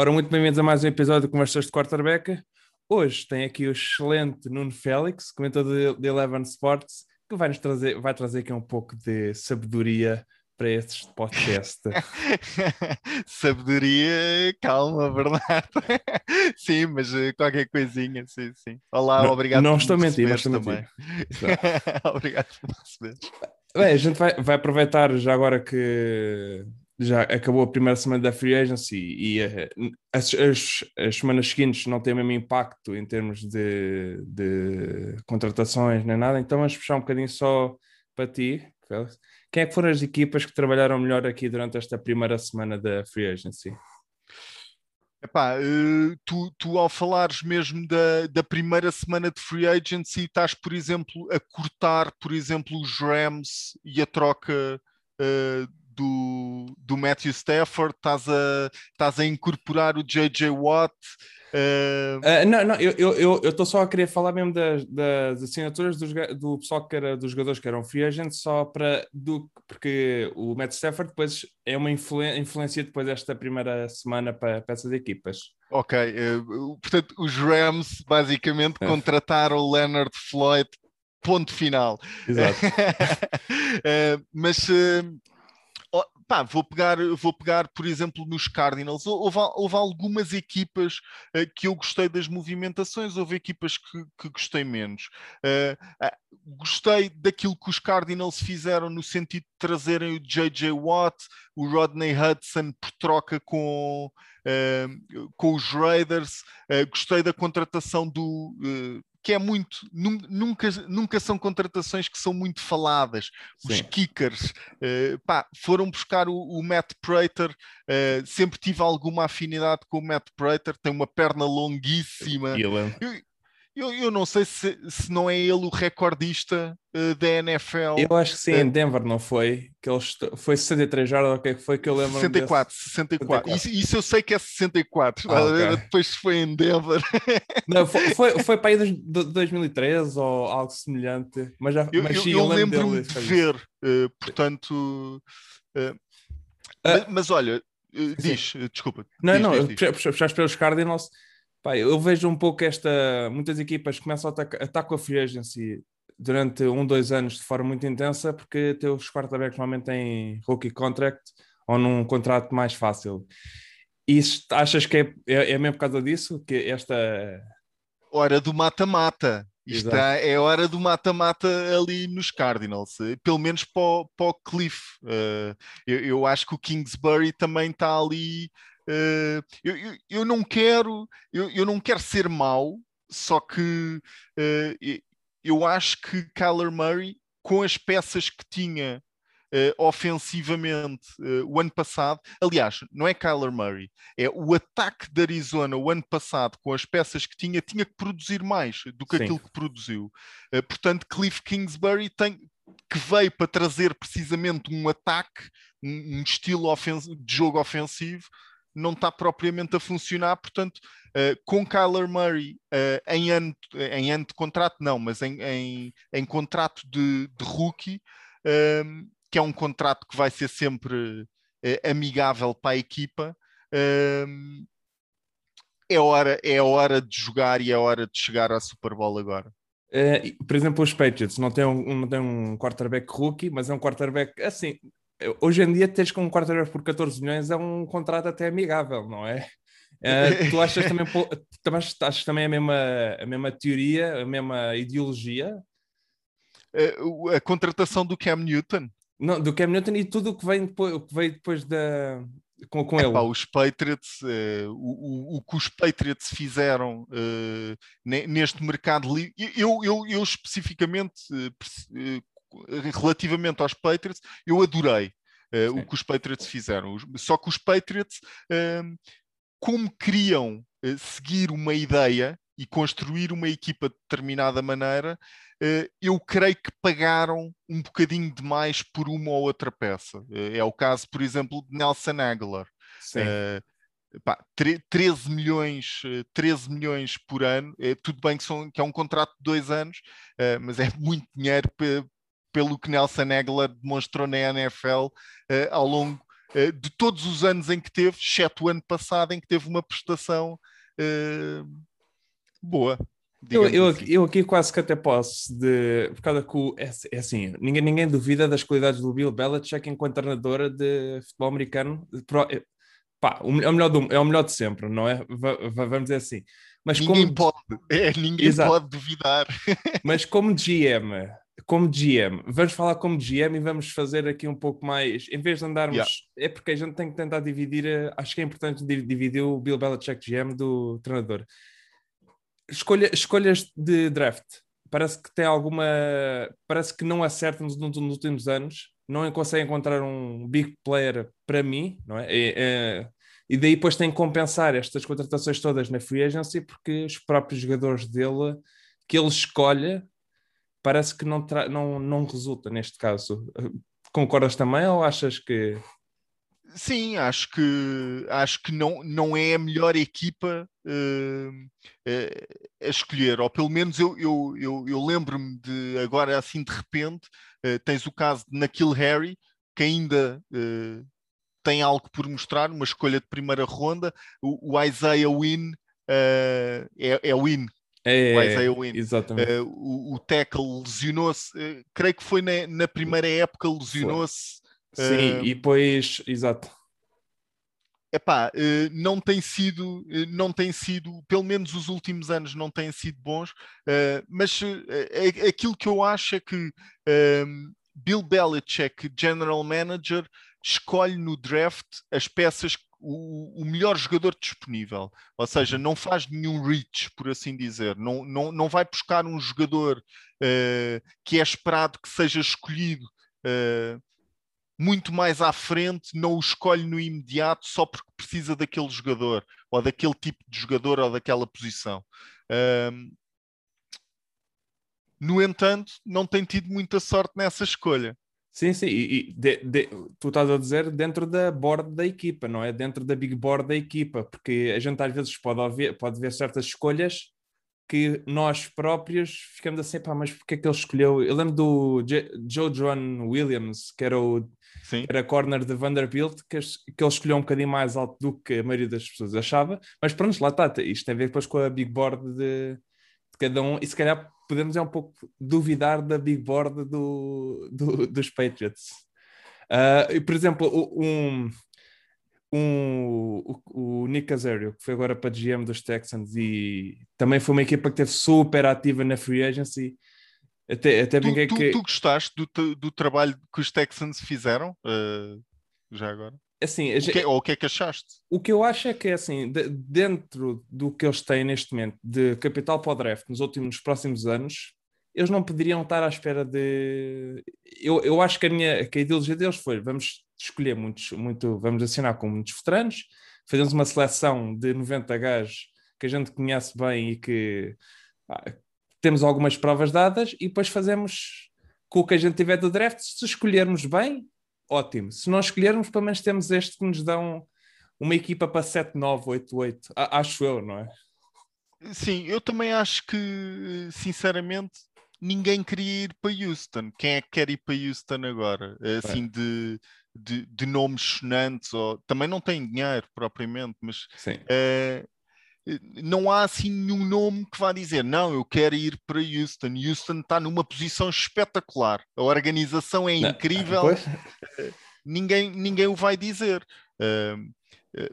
Ora, muito bem-vindos a mais um episódio de Conversas de Quarterback. Hoje tem aqui o excelente Nuno Félix, comentador de Eleven Sports, que vai nos trazer, vai trazer aqui um pouco de sabedoria para este podcast. sabedoria, calma, Bernardo. sim, mas eh, qualquer coisinha, sim, sim. Olá, não, obrigado não por estou mentir, mas estou também. obrigado por receber. Bem, a gente vai, vai aproveitar já agora que já acabou a primeira semana da free agency e uh, as, as, as, semanas seguintes não têm o mesmo impacto em termos de, de contratações nem nada, então vamos puxar um bocadinho só para ti, Félix. Quem é que foram as equipas que trabalharam melhor aqui durante esta primeira semana da free agency? Epá, uh, tu, tu ao falares mesmo da, da primeira semana de free agency, estás, por exemplo, a cortar, por exemplo, os Rams e a troca uh, do, do Matthew Stafford, estás a, estás a incorporar o JJ Watt. Uh... Uh, não, não, eu estou só a querer falar mesmo das, das assinaturas dos, do pessoal que era dos jogadores que eram free agents, só para do, porque o Matt Stafford depois é uma influ, influência depois desta primeira semana para, para essas equipas. Ok, uh, portanto, os Rams basicamente é. contrataram o Leonard Floyd, ponto final. Exato. mas pá, vou pegar, vou pegar, por exemplo, nos Cardinals. Houve, houve algumas equipas uh, que eu gostei das movimentações, houve equipas que, que gostei menos. Uh, uh, gostei daquilo que os Cardinals fizeram no sentido de trazerem o J.J. Watt, o Rodney Hudson por troca com, com os Raiders. gostei da contratação do que é muito, nunca, nunca são contratações que são muito faladas. Os Sim. kickers uh, pá, foram buscar o, o Matt Prater, uh, sempre tive alguma afinidade com o Matt Prater, tem uma perna longuíssima. Eu, eu, eu não sei se, se não é ele o recordista uh, da NFL. Eu acho que sim, em Denver não foi. Que eles, foi 63 jardas, o que é que foi que eu lembro? 64, desse... 64. 64. Isso, isso, eu sei que é 64. Ah, okay. Depois foi em Denver. Não, foi, foi, foi para aí de 2013 ou algo semelhante. Mas, já, eu, mas sim, eu, lembro-me de ver, uh, portanto. Uh, mas, mas, olha, diz, desculpa. Não, diz, não, puxaste pelos Cardinals Pá, eu vejo um pouco esta. Muitas equipas começam a atacar, atacam a free agency durante um, dois anos de forma muito intensa, porque teus quarterbacks normalmente têm rookie contract ou num contrato mais fácil. E achas que é, é, é mesmo por causa disso? Que esta. Hora do mata-mata. Isto é, é hora do mata-mata ali nos Cardinals, pelo menos para o, para o Cliff. Uh, eu, eu, acho que o Kingsbury também está ali Uh, eu, eu, eu, não quero, eu, eu, não quero ser mau, só que uh, eu acho que Kyler Murray, com as peças que tinha uh, ofensivamente o ano passado, aliás, não é Kyler Murray, é o ataque de Arizona o ano passado, com as peças que tinha, tinha que produzir mais do que Sim. aquilo que produziu. portanto, Cliff Kingsbury tem, que veio para trazer precisamente um ataque, um, um estilo de jogo ofensivo não está propriamente a funcionar, portanto, uh, com Kyler Murray uh, em, ano, em ano de contrato, não, mas em, em, em contrato de, de rookie, uh, que é um contrato que vai ser sempre eh, amigável para a equipa, ehm, é, hora, é hora de jogar e é hora de chegar à Super Bowl agora. por exemplo, os Patriots não têm um, não têm um quarterback rookie, mas é um quarterback assim, hoje em dia teres com um quarterback por 14 milhões é um contrato até amigável, não é? Uh, tu achas também, achas também a, mesma, a mesma teoria, a mesma ideologia? Uh, a contratação do Cam Newton? Não, do Cam Newton e tudo o que vem depois, o que veio depois da, com, com ele. os Patriots, uh, o, o, o, que os Patriots fizeram neste mercado, eu, eu, eu especificamente relativamente aos Patriots, eu adorei uh, o que os Patriots fizeram. Só que os Patriots, uh, como queriam uh, seguir uma ideia e construir uma equipa de determinada maneira, eh, eu creio que pagaram um bocadinho demais por uma ou outra peça. é o caso, por exemplo, de Nelson Aguilar. Sim. Pá, 13 milhões, 13 milhões por ano, é, tudo bem que, são, que é um contrato de dois anos, mas é muito dinheiro pelo que Nelson Aguilar demonstrou na NFL uh, ao longo uh, de todos os anos em que teve, exceto o ano passado, em que teve uma prestação uh, boa. Eu, eu, assim. eu, aqui quase que até posso, de, por causa que o, é, é, assim, ninguém, ninguém duvida das qualidades do Bill Belichick enquanto treinadora de futebol americano. É, pá, o, é, o melhor do, é o melhor de sempre, não é? V, vamos dizer assim. Mas ninguém como, pode, é, ninguém exato. pode duvidar. Mas como GM, como GM, vamos falar como GM e vamos fazer aqui um pouco mais, em vez de andarmos, yeah. é porque a gente tem que tentar dividir, eh, acho que é importante dividir o Bill Belichick GM do treinador. Escolha, escolhas de draft, parece que tem alguma, parece que não acertam nos, nos, últimos anos, não consegue encontrar um big player para mim, não é? é, é e daí depois tem que compensar estas contratações todas na free agency porque os próprios jogadores dele que ele escolhe parece que não, não, não resulta neste caso. Concordas também ou achas que. Sim, acho que, acho que não, não é a melhor equipa uh, uh, a escolher, ou pelo menos eu, eu, eu, eu lembro-me de agora assim de repente, uh, tens o caso de Nakil Harry, que ainda tem algo por mostrar, uma escolha de primeira ronda, o, o Isaiah Wynn é, é Win é, o Isaiah Wynn. Exatamente. Uh, o, o tackle lesionou-se, uh, creio que foi na, na primeira época, lesionou-se. Sim, uh, e depois, exato. Epá, uh, não tem sido, não tem sido, pelo menos os últimos anos não têm sido bons, mas aquilo que eu acho é que Bill Belichick, General Manager, escolhe no draft as peças o, o, melhor jogador disponível, ou seja, não faz nenhum reach, por assim dizer, não, não, não vai buscar um jogador uh, que é esperado que seja escolhido uh, muito mais à frente, não o escolhe no imediato só porque precisa daquele jogador, ou daquele tipo de jogador, ou daquela posição. Uh, no entanto, não tem tido muita sorte nessa escolha. Sim, sim, e, de, de, tu estás a dizer dentro da board da equipa, não é? Dentro da big board da equipa, porque a gente às vezes pode, haver, pode ver certas escolhas que nós próprios ficamos assim, pá, mas porque é que ele escolheu? Eu lembro do Joe John Williams, que era o Sim. era corner de Vanderbilt, que, que ele escolheu um bocadinho mais alto do que a maioria das pessoas achava, mas pronto, lá está, isto tem a ver depois com a big board de cada um, e se calhar podemos é um pouco duvidar da big board do, do dos Patriots. Uh, por exemplo, um, um, o, o Nick Azerio, que foi agora para GM dos Texans e também foi uma equipa que teve super ativa na free agency. Até, até tu, tu, que... tu gostaste do, do trabalho que os Texans fizeram uh, já agora? Assim, o que, ou o que é que achaste? O que eu acho é que, assim, de, dentro do que eles têm neste momento de capital para o draft nos últimos próximos anos, eles não poderiam estar à espera de. Eu, eu acho que a, minha, que a ideologia deles foi: vamos escolher muitos, muito, vamos assinar com muitos veteranos, fazemos uma seleção de 90 gajos que a gente conhece bem e que ah, temos algumas provas dadas, e depois fazemos com o que a gente tiver do draft. Se escolhermos bem, ótimo. Se não escolhermos, pelo menos temos este que nos dão uma equipa para 7, 9, 8, 8. Acho eu, não é? Sim, eu também acho que, sinceramente, ninguém queria ir para Houston. Quem é que quer ir para Houston agora? Assim, é. de, de, de, nomes sonantes, ou também não tem dinheiro propriamente, mas uh, não há assim nenhum nome que vá dizer não, eu quero ir para Houston. Houston está numa posição espetacular, a organização é incrível, uh, ninguém, ninguém o vai dizer. Uh,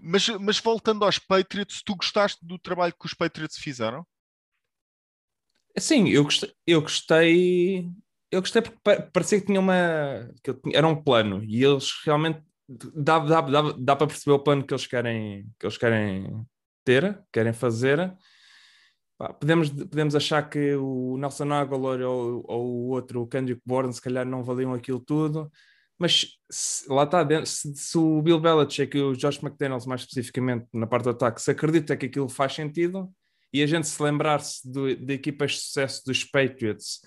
mas, mas voltando aos Patriots, tu gostaste do trabalho que os Patriots fizeram? Sim, eu gostei, eu gostei, eu gostei porque parecia que tinha uma. Que era um plano e eles realmente dá, dá, dá, dá para perceber o plano que eles querem, que eles querem ter, querem fazer. podemos, podemos achar que o Nelson Aguilar ou, ou o outro, o Kendrick Bourne, se calhar não valiam aquilo tudo, mas se, lá está, se, se, o Bill Belichick e o Josh McDaniels, mais especificamente na parte do ataque, se acredita que aquilo faz sentido, e a gente se lembrar-se de equipas de sucesso dos Patriots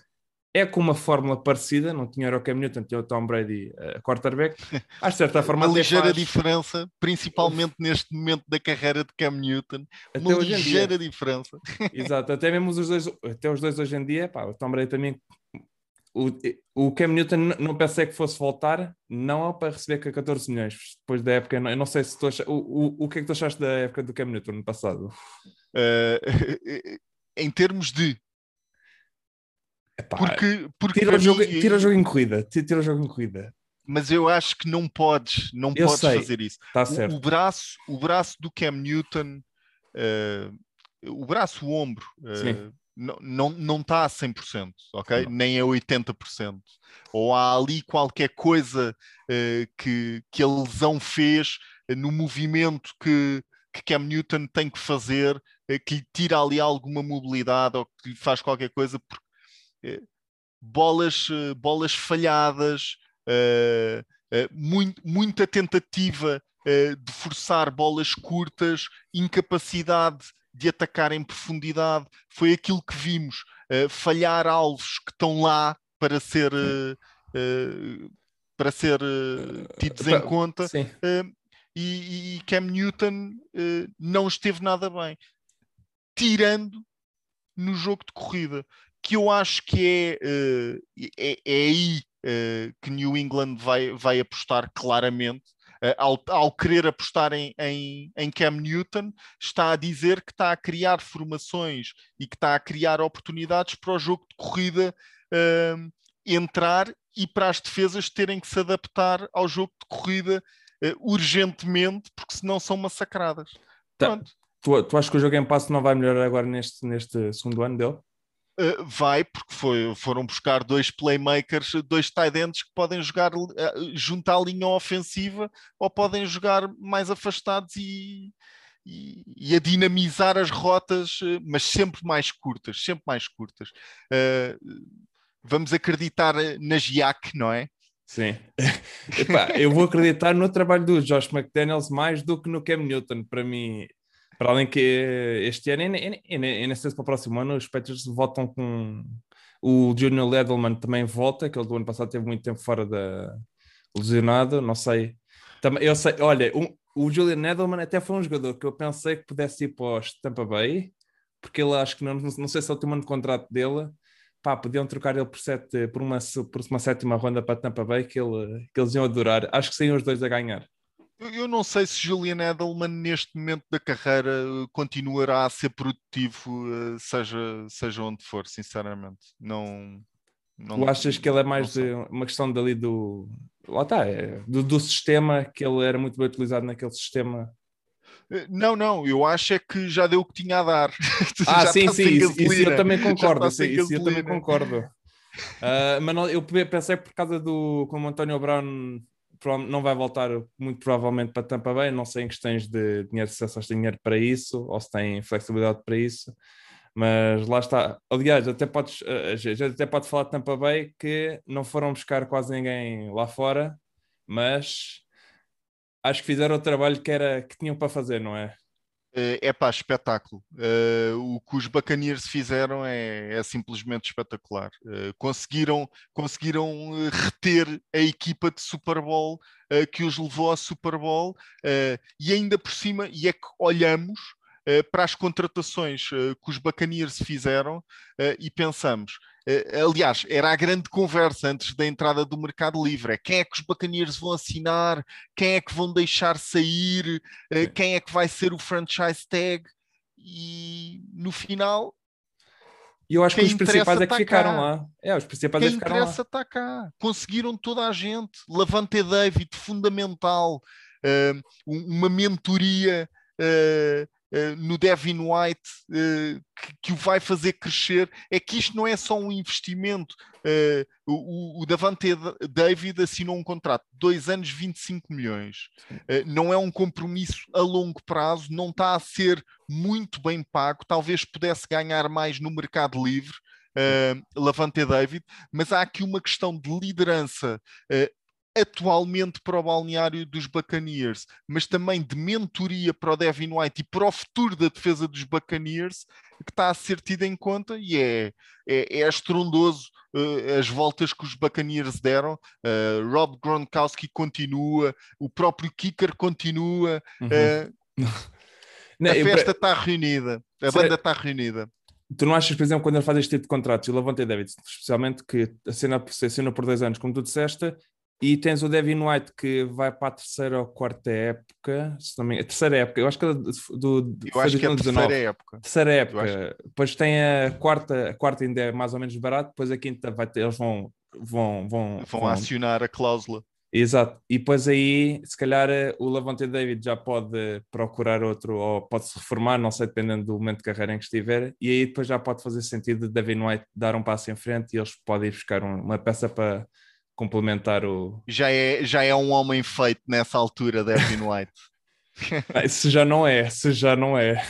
é com uma fórmula parecida, não tinha o Cam Newton, tinha o Tom Brady a uh, quarterback. Há certa forma. Uma ligeira faz... diferença, principalmente neste momento da carreira de Cam Newton. Até uma ligeira diferença. Exato, até mesmo os dois, até os dois hoje em dia, pá, o Tom Brady também o, o Cam Newton não pensei que fosse voltar, não é para receber 14 milhões depois da época. Eu não sei se tu achas, o, o, o que é que tu achaste da época do Cam Newton no passado? Uh, em termos de. Epá, porque, porque tira, o jogo, mim, tira o jogo em corrida, tira o jogo em corrida. Mas eu acho que não podes, não eu podes sei, fazer isso. Tá certo. O, o, braço, o braço do Cam Newton, uh, o braço, o ombro, uh, não, não, não está a 100%, ok? Não. Nem a 80%. Ou há ali qualquer coisa uh, que, que a lesão fez no movimento que, que Cam Newton tem que fazer, que lhe tira ali alguma mobilidade ou que lhe faz qualquer coisa, porque bolas, bolas falhadas, muito, muita tentativa de forçar bolas curtas, incapacidade de atacar em profundidade. Foi aquilo que vimos. Uh, falhar alvos que estão lá para ser, uh, uh, para ser tidos em conta. E, e, Cam Newton não esteve nada bem. Tirando no jogo de corrida, que eu acho que é, é, é aí que New England vai, vai apostar claramente uh, ao, ao, querer apostar em, em, em, Cam Newton, está a dizer que está a criar formações e que está a criar oportunidades para o jogo de corrida uh, entrar e para as defesas terem que se adaptar ao jogo de corrida uh, urgentemente, porque senão são massacradas. Tá. Tu, tu achas que o jogo em passo não vai melhorar agora neste, neste segundo ano dele? Uh, vai, porque foi, foram buscar dois playmakers, dois tight ends que podem jogar uh, junto à linha ofensiva ou podem jogar mais afastados e, e, e a dinamizar as rotas, uh, mas sempre mais curtas, sempre mais curtas. vamos acreditar na GIAC, não é? Sim. Epá, eu vou acreditar no trabalho do Josh McDaniels mais do que no Cam Newton. Para mim, para além que este ano, e nem sei se para o próximo ano, os Patriots voltam com o Junior Edelman também volta, que ele do ano passado teve muito tempo fora da lesionado, não sei. Também, eu sei, olha, um, o Julian Edelman até foi um jogador que eu pensei que pudesse ir para os Tampa Bay, porque ele acho que não, não sei se é o último ano de contrato dele, pá, podiam trocar ele por, sete, por, uma, por uma sétima ronda para Tampa Bay que, ele, que eles iam adorar. Acho que saíam os dois a ganhar. Eu não sei se Julian Edelman neste momento da carreira continuará a ser produtivo, eh, seja, seja onde for, sinceramente. Não, não tu achas que ele é mais uma questão dali do. Lá está, é, do, do, sistema, que ele era muito bem utilizado naquele sistema. Eh, não, não, eu acho é que já deu o que tinha a dar. Ah, sim, sim, isso, isso, eu também concordo. Isso, isso eu também concordo. Uh, mas não, eu pensei por causa do como António Brown não vai voltar muito provavelmente para Tampa Bay, não sei em questões de dinheiro, se só tem dinheiro para isso ou se tem flexibilidade para isso, mas lá está. Aliás, até podes, a gente até pode falar de Tampa Bay que não foram buscar quase ninguém lá fora, mas acho que fizeram o trabalho que, era, que tinham para fazer, não é? Uh, é pá, espetáculo. Uh, o que os Buccaneers fizeram é, é simplesmente espetacular. Uh, conseguiram, conseguiram reter a equipa de Super Bowl que os levou ao Super Bowl e ainda por cima, e é que olhamos para as contratações que os Buccaneers fizeram e pensamos Uh, aliás, era a grande conversa antes da entrada do mercado livre: é quem é que os bacaneers vão assinar, quem é que vão deixar sair, uh, quem é que vai ser o franchise tag, e no final. eu acho que os principais é que tá ficaram cá. lá. É, os principais quem é que ficaram interessa está cá. Conseguiram toda a gente. Lavante David, fundamental. Uh, uma mentoria uh, no Devin White uh, que, que, o vai fazer crescer é que isto não é só um investimento. Uh, o, o Davante David assinou um contrato de dois anos, 25 milhões. não é um compromisso a longo prazo, não está a ser muito bem pago, talvez pudesse ganhar mais no mercado livre. Uh, Lavante David, mas há aqui uma questão de liderança uh, atualmente para o balneário dos Buccaneers, mas também de mentoria para o Devin White e para o futuro da defesa dos Buccaneers, que está a ser tido em conta e é, é, é estrondoso uh, as voltas que os Buccaneers deram. Uh, Rob Gronkowski continua, o próprio Kicker continua. Uhum. Uh, Não, a festa está reunida, a banda está reunida. tu não achas, por exemplo, quando ele faz este tipo de contratos, e o Lavonte David, especialmente, que assina, assina por dois anos, como tu disseste, e tens o Devin White que vai para a terceira ou quarta época, se não me engano, a terceira época, eu acho que é do, do eu acho que é a terceira época. Terceira época. Depois tem a quarta, a quarta ainda é mais ou menos barato, depois a quinta vai ter, eles vão vão vão, vão, vão acionar a cláusula. Exato. E depois aí, se calhar, o Lavonte David já pode procurar outro, ou pode se reformar, não sei, dependendo do momento de carreira em que estiver, e aí depois já pode fazer sentido Devin White dar um passo em frente e eles podem ir buscar uma peça para complementar o. Já é, já é um homem feito nessa altura, Devin White. se já não é, se já não é.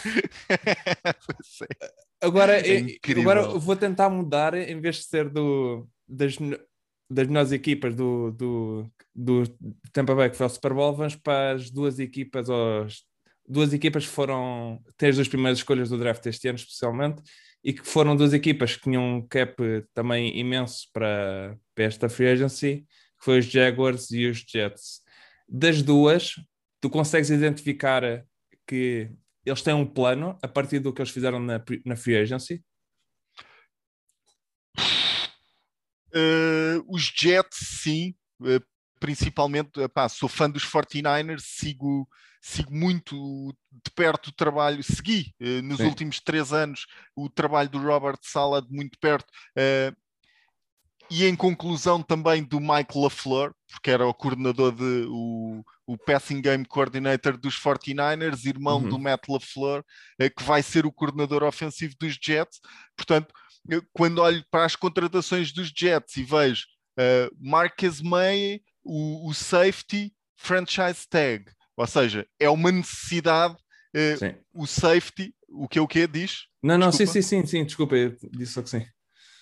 agora, é agora vou tentar mudar, em vez de ser do, das, das melhores equipas do, do, do Tampa Bay que foi ao Super Bowl, vamos para as duas equipas, os, duas equipas que foram, têm as primeiras escolhas do draft este ano, especialmente, e que foram duas equipas que tinham um cap também imenso para, para esta free agency, que foi os Jaguars e os Jets. Das duas, tu consegues identificar que eles têm um plano a partir do que eles fizeram na, na free agency? Uh, os Jets, sim, uh, principalmente, epá, sou fã dos 49ers, sigo, sigo muito de perto o trabalho, segui uh, nos sim. últimos três anos o trabalho do Robert Sala de muito perto. e em conclusão também do Mike LaFleur, porque era o coordenador de o, o passing game coordinator dos 49ers, irmão uhum. do Matt LaFleur, que vai ser o coordenador ofensivo dos Jets. Portanto, quando olho para as contratações dos Jets e vejo uh, Marcus May, o, o, safety, franchise tag, ou seja, é uma necessidade uh, o safety, o que é o que diz? Não, não, sim, sim, sim, sim, desculpa, eu disse só que sim.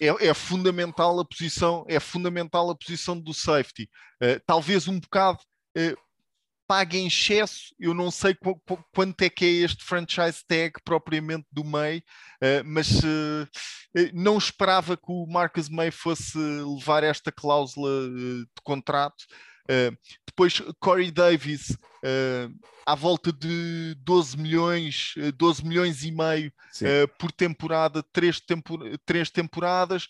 É, é, fundamental a posição, é fundamental a posição do safety. Uh, talvez um bocado uh, paga em excesso. Eu não sei qu quanto é que é este franchise tag propriamente do May, uh, mas não esperava que o Marcus May fosse levar esta cláusula de contrato. Depois, Corey Davis, à volta de 12 milhões, 12 milhões e meio por temporada, três, tempor três temporadas.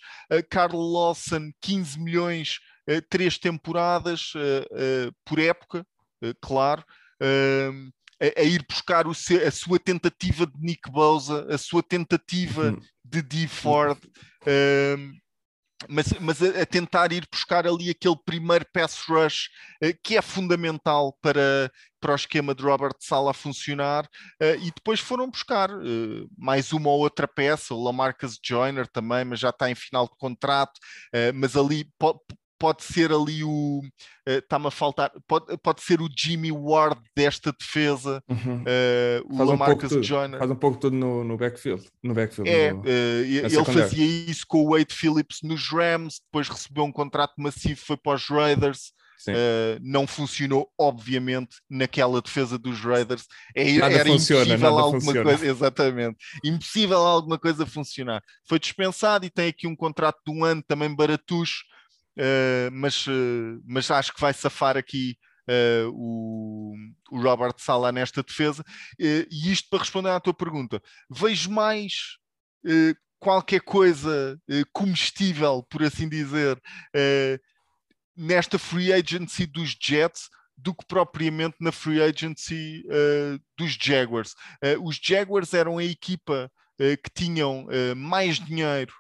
Carl Lawson, 15 milhões, três temporadas por época. Eh, claro, uh, a, a, ir buscar o seu, a sua tentativa de Nick Bosa, a sua tentativa uhum. de Dee Ford, uh, mas, mas a, a, tentar ir buscar ali aquele primeiro pass rush uh, que é fundamental para, para o esquema de Robert Sala funcionar uh, e depois foram buscar uh, mais uma ou outra peça, o Lamarcus Joyner também, mas já está em final de contrato, mas ali pode ser ali o. Está-me uh, a faltar. Pode, pode ser o Jimmy Ward desta defesa, uhum. uh, o Lamarcus um Joyner. Faz um pouco tudo no, no backfield. No backfield é, no, uh, ele fazia isso com o Wade Phillips nos Rams, depois recebeu um contrato massivo, foi para os Raiders. Uh, não funcionou, obviamente, naquela defesa dos Raiders. É, era funciona, impossível alguma funciona. coisa, exatamente, impossível alguma coisa funcionar. Foi dispensado e tem aqui um contrato de um ano também baratucho, uh, mas, uh, mas acho que vai safar aqui uh, o, o, Robert Sala nesta defesa. e isto para responder à tua pergunta, vejo mais qualquer coisa comestível, por assim dizer, nesta free agency dos Jets do que propriamente na free agency uh, dos Jaguars. Uh, os Jaguars eram a equipa uh, que tinham mais dinheiro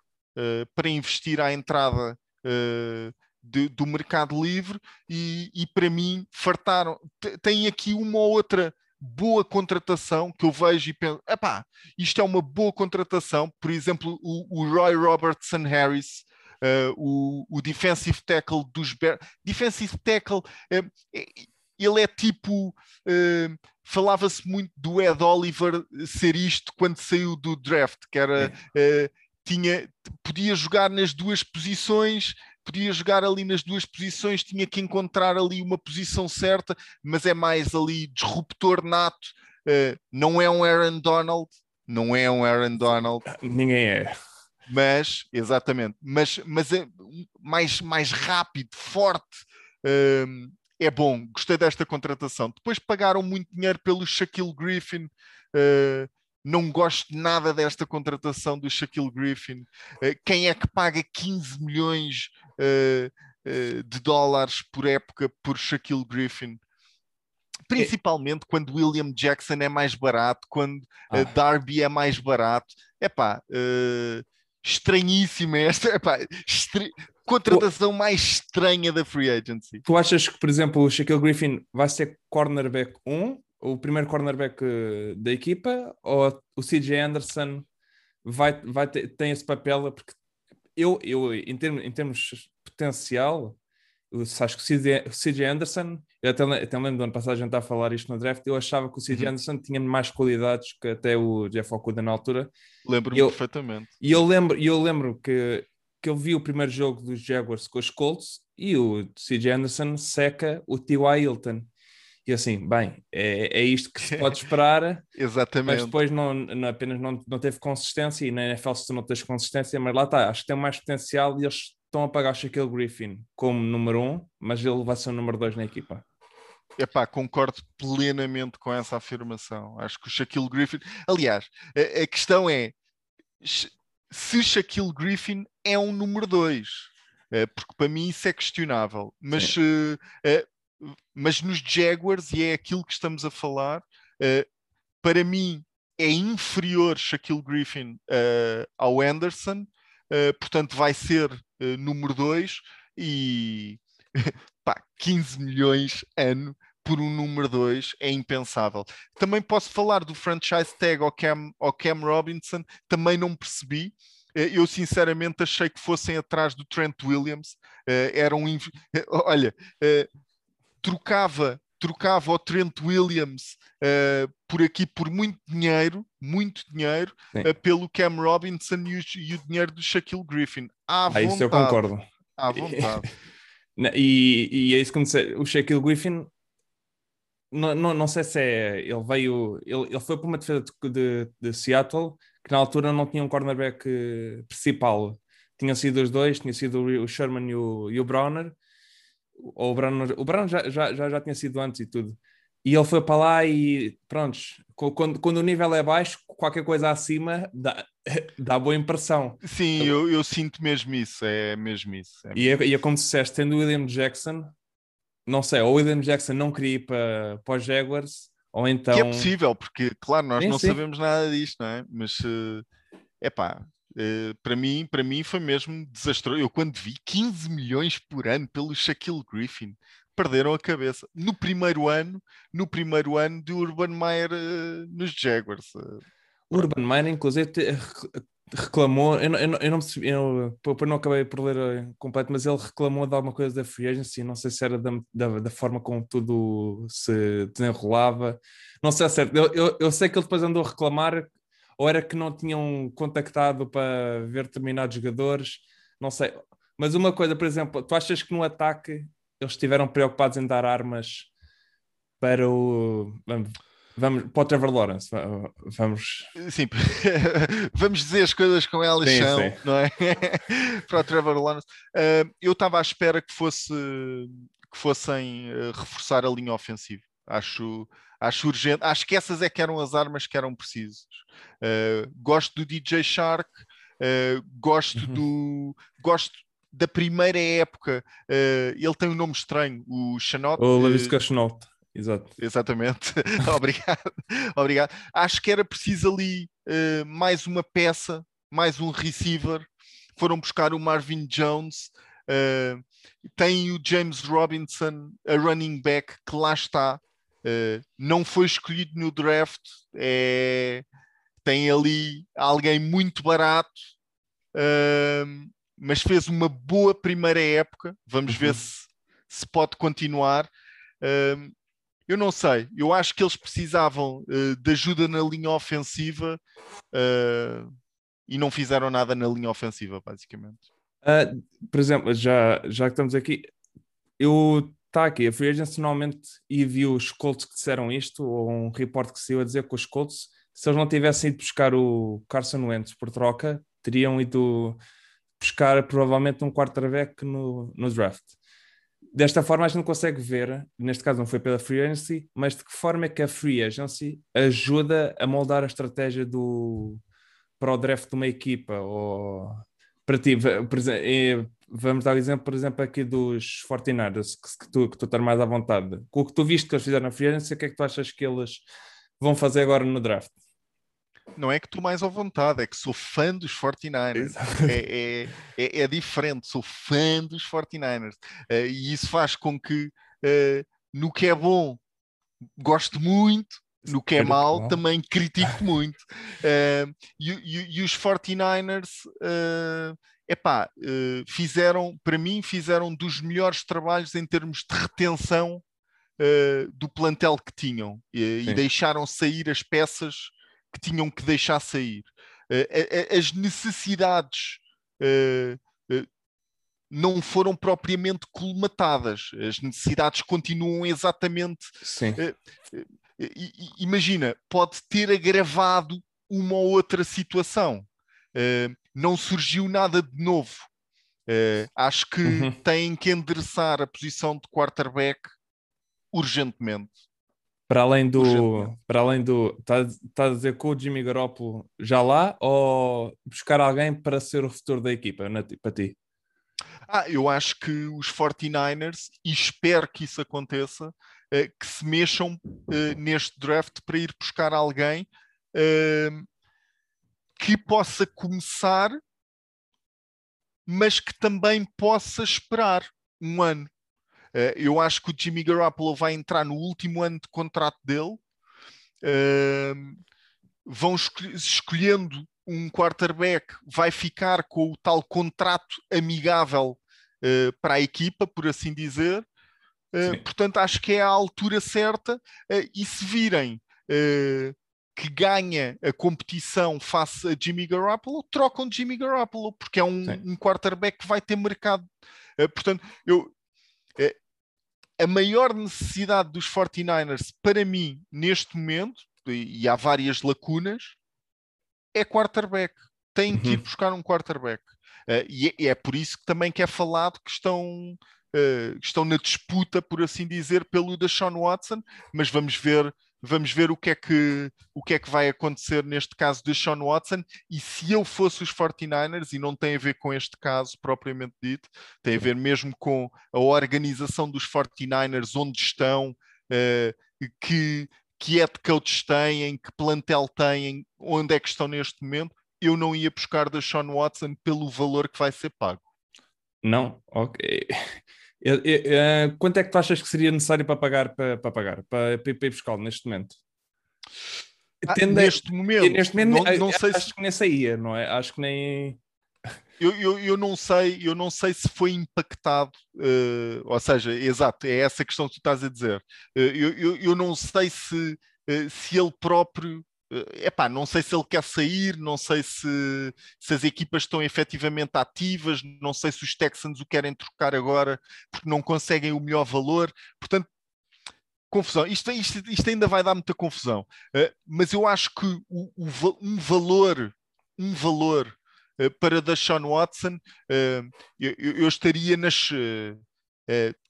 para investir à entrada uh, de, do mercado livre e, e para mim fartaram. Tem aqui uma ou outra boa contratação que eu vejo e penso, epá, isto é uma boa contratação, por exemplo, o, o Roy Robertson Harris, uh, o, o defensive tackle dos Bears, defensive tackle, uh, ele é tipo, uh, falava-se muito do Ed Oliver ser isto quando saiu do draft, que era, tinha, podia jogar nas duas posições, podia jogar ali nas duas posições, tinha que encontrar ali uma posição certa, mas é mais ali disruptor nato. Uh, não é um Aaron Donald, não é um Aaron Donald. Ninguém é. Mas, exatamente, mas, mas é mais, mais rápido, forte. Uh, é bom, gostei desta contratação. Depois pagaram muito dinheiro pelo Shaquille Griffin. Uh, não gosto nada desta contratação do Shaquille Griffin. Uh, quem é que paga 15 milhões uh, de dólares por época por Shaquille Griffin? Principalmente é. quando William Jackson é mais barato, quando ah. Darby é mais barato. É pá, estranhíssima esta. Epá, estre... Contratação mais estranha da free agency. Tu achas que, por exemplo, o Shaquille Griffin vai ser cornerback 1 o primeiro cornerback eh, da equipa ou o CJ Anderson vai, vai ter, tem esse papel? Porque eu, eu em, termos, em termos de potencial, eu acho que o CJ Anderson, eu até, até lembro do ano passado a gente está a falar isto no draft, eu achava que o CJ uhum. Anderson tinha mais qualidades que até o Jeff Okuda na altura. Lembro-me perfeitamente. E eu lembro, eu lembro que, que eu vi o primeiro jogo dos Jaguars com os Colts e o CJ Anderson seca o T.Y. Hilton. E assim, bem, é, é isto que se pode esperar. Exatamente. Mas depois não, não, apenas não, não teve consistência e na NFL se tu não tens consistência, mas lá está, acho que tem mais potencial e eles estão a pagar o Shaquille Griffin como número um, mas ele vai ser o número dois na equipa. Epá, concordo plenamente com essa afirmação. Acho que o Shaquille Griffin. Aliás, a, a questão é se Shaquille Griffin é um número dois, eh, porque para mim isso é questionável. Mas uh, mas nos Jaguars, e é aquilo que estamos a falar, uh, para mim é inferior Shaquille Griffin uh, ao Anderson, uh, portanto vai ser número 2 e pá, 15 milhões ano por um número 2 é impensável. Também posso falar do franchise tag ao Cam, ao Cam Robinson, também não percebi. Eu sinceramente achei que fossem atrás do Trent Williams. Uh, eram. Olha, trocava trocava o Trent Williams uh, por aqui por muito dinheiro, muito dinheiro, uh, pelo Cam Robinson e o, e o, dinheiro do Shaquille Griffin. À ah, vontade. Isso eu concordo. À vontade. e, e é isso que me O Shaquille Griffin, não, não, não sei se é. Ele veio. Ele, ele foi para uma defesa de, de, de Seattle que na altura não tinha um cornerback principal. Tinha sido os dois, tinha sido o Sherman e o, e o Browner ou o Brown, o Brown já, já, já, já tinha sido antes e tudo. E ele foi para lá e pronto, quando, quando o nível é baixo, qualquer coisa acima dá, dá boa impressão. Sim, eu, eu sinto mesmo isso, é mesmo isso. É e, é, e é como se disseste, tendo o William Jackson, não sei, ou o William Jackson não queria ir para, para os Jaguars, ou então. Que é possível, porque, claro, nós não sim. sabemos nada disto, não é? Mas, é uh, pá, Uh, para mim, para mim foi mesmo desastroso. Eu quando vi 15 milhões por ano pelo Shaquille Griffin, perderam a cabeça. No primeiro ano, no primeiro ano de Urban Meyer uh, nos Jaguars. Uh, Urban Meyer, inclusive, reclamou, eu não, eu eu não, eu, eu não acabei por ler completo, mas ele reclamou de alguma coisa da free agency, não sei se era da, da, da forma como tudo se desenrolava, não sei se certo, eu, eu, eu, sei que ele depois andou a reclamar ou era que não tinham contactado para ver determinados jogadores, não sei. Mas uma coisa, por exemplo, tu achas que no ataque eles estiveram preocupados em dar armas para o. Vamos, vamos para o Trevor Lawrence, vamos. Sim, vamos dizer as coisas com elas sim, são, sim. não é? para o Trevor Lawrence. Uh, eu estava à espera que fosse que fossem uh, reforçar a linha ofensiva. Acho, acho urgente. Acho que essas é que eram as armas que eram precisas. Uh, gosto do DJ Shark, uh, gosto uhum. do. Gosto da primeira época. Uh, ele tem um nome estranho, o Chanot. O Lavisca Chanot. Exato. Exatamente. obrigado. obrigado. Acho que era preciso ali mais uma peça, mais um receiver. Foram buscar o Marvin Jones. Uh, tem o James Robinson, a running back, que lá está. Uh, não foi escolhido no draft, é, tem ali alguém muito barato, uh, mas fez uma boa primeira época. Vamos uhum. ver se, se pode continuar. Uh, eu não sei, eu acho que eles precisavam uh, de ajuda na linha ofensiva e não fizeram nada na linha ofensiva, basicamente. por exemplo, já, já que estamos aqui, eu está aqui, a Free Agency normalmente, e vi os Colts que disseram isto, ou um report que saiu a dizer que os Colts, se eles não tivessem ido buscar o Carson Wentz por troca, teriam ido buscar provavelmente um quarterback no, no draft. desta forma a gente consegue ver, neste caso não foi pela Free Agency, mas de que forma é que a Free Agency ajuda a moldar a estratégia do, para o draft de uma equipa, ou para ti, por exemplo, vamos dar o exemplo, por exemplo, aqui dos 49ers, que, que, tu, que tu estás mais à vontade. Com o que tu viste que eles fizeram na Free Agency, o que é que tu achas que eles vão fazer agora no draft? não é que estou mais à vontade, é que sou fã dos 49ers. É, é, é, é, diferente, sou fã dos 49ers. Uh, eh, e isso faz com que uh, no que é bom gosto muito, no que é mau também critico muito. Uh, e, e, e, os 49ers, uh, epá, uh, fizeram, para mim, fizeram dos melhores trabalhos em termos de retenção do plantel que tinham e, e deixaram sair as peças que tinham que deixar sair. Uh, as necessidades uh, não foram propriamente colmatadas, as necessidades continuam exatamente. Sim. Imagina, pode ter agravado uma ou outra situação. não surgiu nada de novo. acho que uhum. têm que endereçar a posição de quarterback urgentemente. Para além do. Para além do. Estás tá a dizer com o Jimmy Garoppolo já lá ou buscar alguém para ser o futuro da equipa na, para ti? Ah, eu acho que os 49ers, e espero que isso aconteça, que se mexam eh, neste draft para ir buscar alguém eh, que possa começar, mas que também possa esperar um ano. Uh, eu acho que o Jimmy Garoppolo vai entrar no último ano de contrato dele. Uh, vão escolh escolhendo um quarterback, vai ficar com o tal contrato amigável para a equipa, por assim dizer. Portanto, acho que é a altura certa. e se virem que ganha a competição face a Jimmy Garoppolo, trocam Jimmy Garoppolo, porque é um, um quarterback que vai ter mercado. portanto, eu, a maior necessidade dos 49ers, para mim, neste momento, e, e há várias lacunas, é quarterback. Tem que ir uhum. buscar um quarterback. Uh, e, é, é, por isso que também que é falado que estão, uh, estão na disputa, por assim dizer, pelo da Sean Watson, mas vamos ver Vamos ver o que, é que, o que é que vai acontecer neste caso de Sean Watson. E se eu fosse os 49ers, e não tem a ver com este caso propriamente dito, tem a ver mesmo com a organização dos 49ers, onde estão, uh, que, que head coach têm, que plantel têm, onde é que estão neste momento, eu não ia buscar da Sean Watson pelo valor que vai ser pago. Não, ok. Uh, quanto é que tu achas que seria necessário para pagar para, para pagar para, para, para buscar neste momento? Ah, neste momento, neste momento não, não sei acho se... que nem saía, não é? Acho que nem eu, eu, eu, não sei, eu não sei se foi impactado, uh, ou seja, exato, é essa questão que tu estás a dizer. Uh, eu, eu, eu, não sei se, uh, se ele próprio eh, pá, não sei se ele quer sair, não sei se, se as equipas estão efetivamente ativas, não sei se os Texans o querem trocar agora porque não conseguem o melhor valor. Portanto, confusão. Isto, isto, isto ainda vai dar muita confusão. Uh, mas eu acho que o, o, um valor, um valor uh, para Deshaun Watson, uh, eu, eu, estaria nas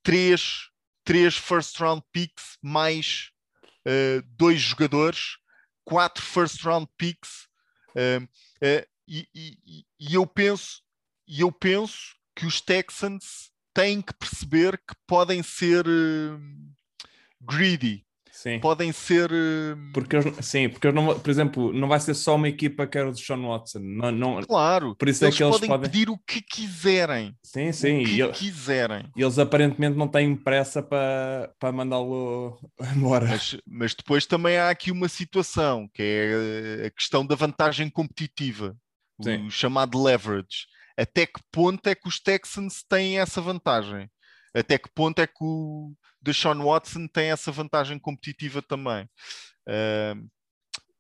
três, três first round picks mais dois jogadores quatro first round picks uh, uh, e, e, e, eu penso e eu penso que os Texans têm que perceber que podem ser uh, greedy Sim. podem ser. Porque eles, sim, porque não, por exemplo, não vai ser só uma equipa que era o Sean Watson. Não, não, claro, por isso é que eles podem, podem pedir o que quiserem. Sim, sim. O que e quiserem. E eles aparentemente não têm pressa para, para mandá-lo embora. Mas, mas depois também há aqui uma situação que é a questão da vantagem competitiva, sim. o chamado leverage. Até que ponto é que os Texans têm essa vantagem? Até que ponto é que o Deshaun Watson tem essa vantagem competitiva também? Uh,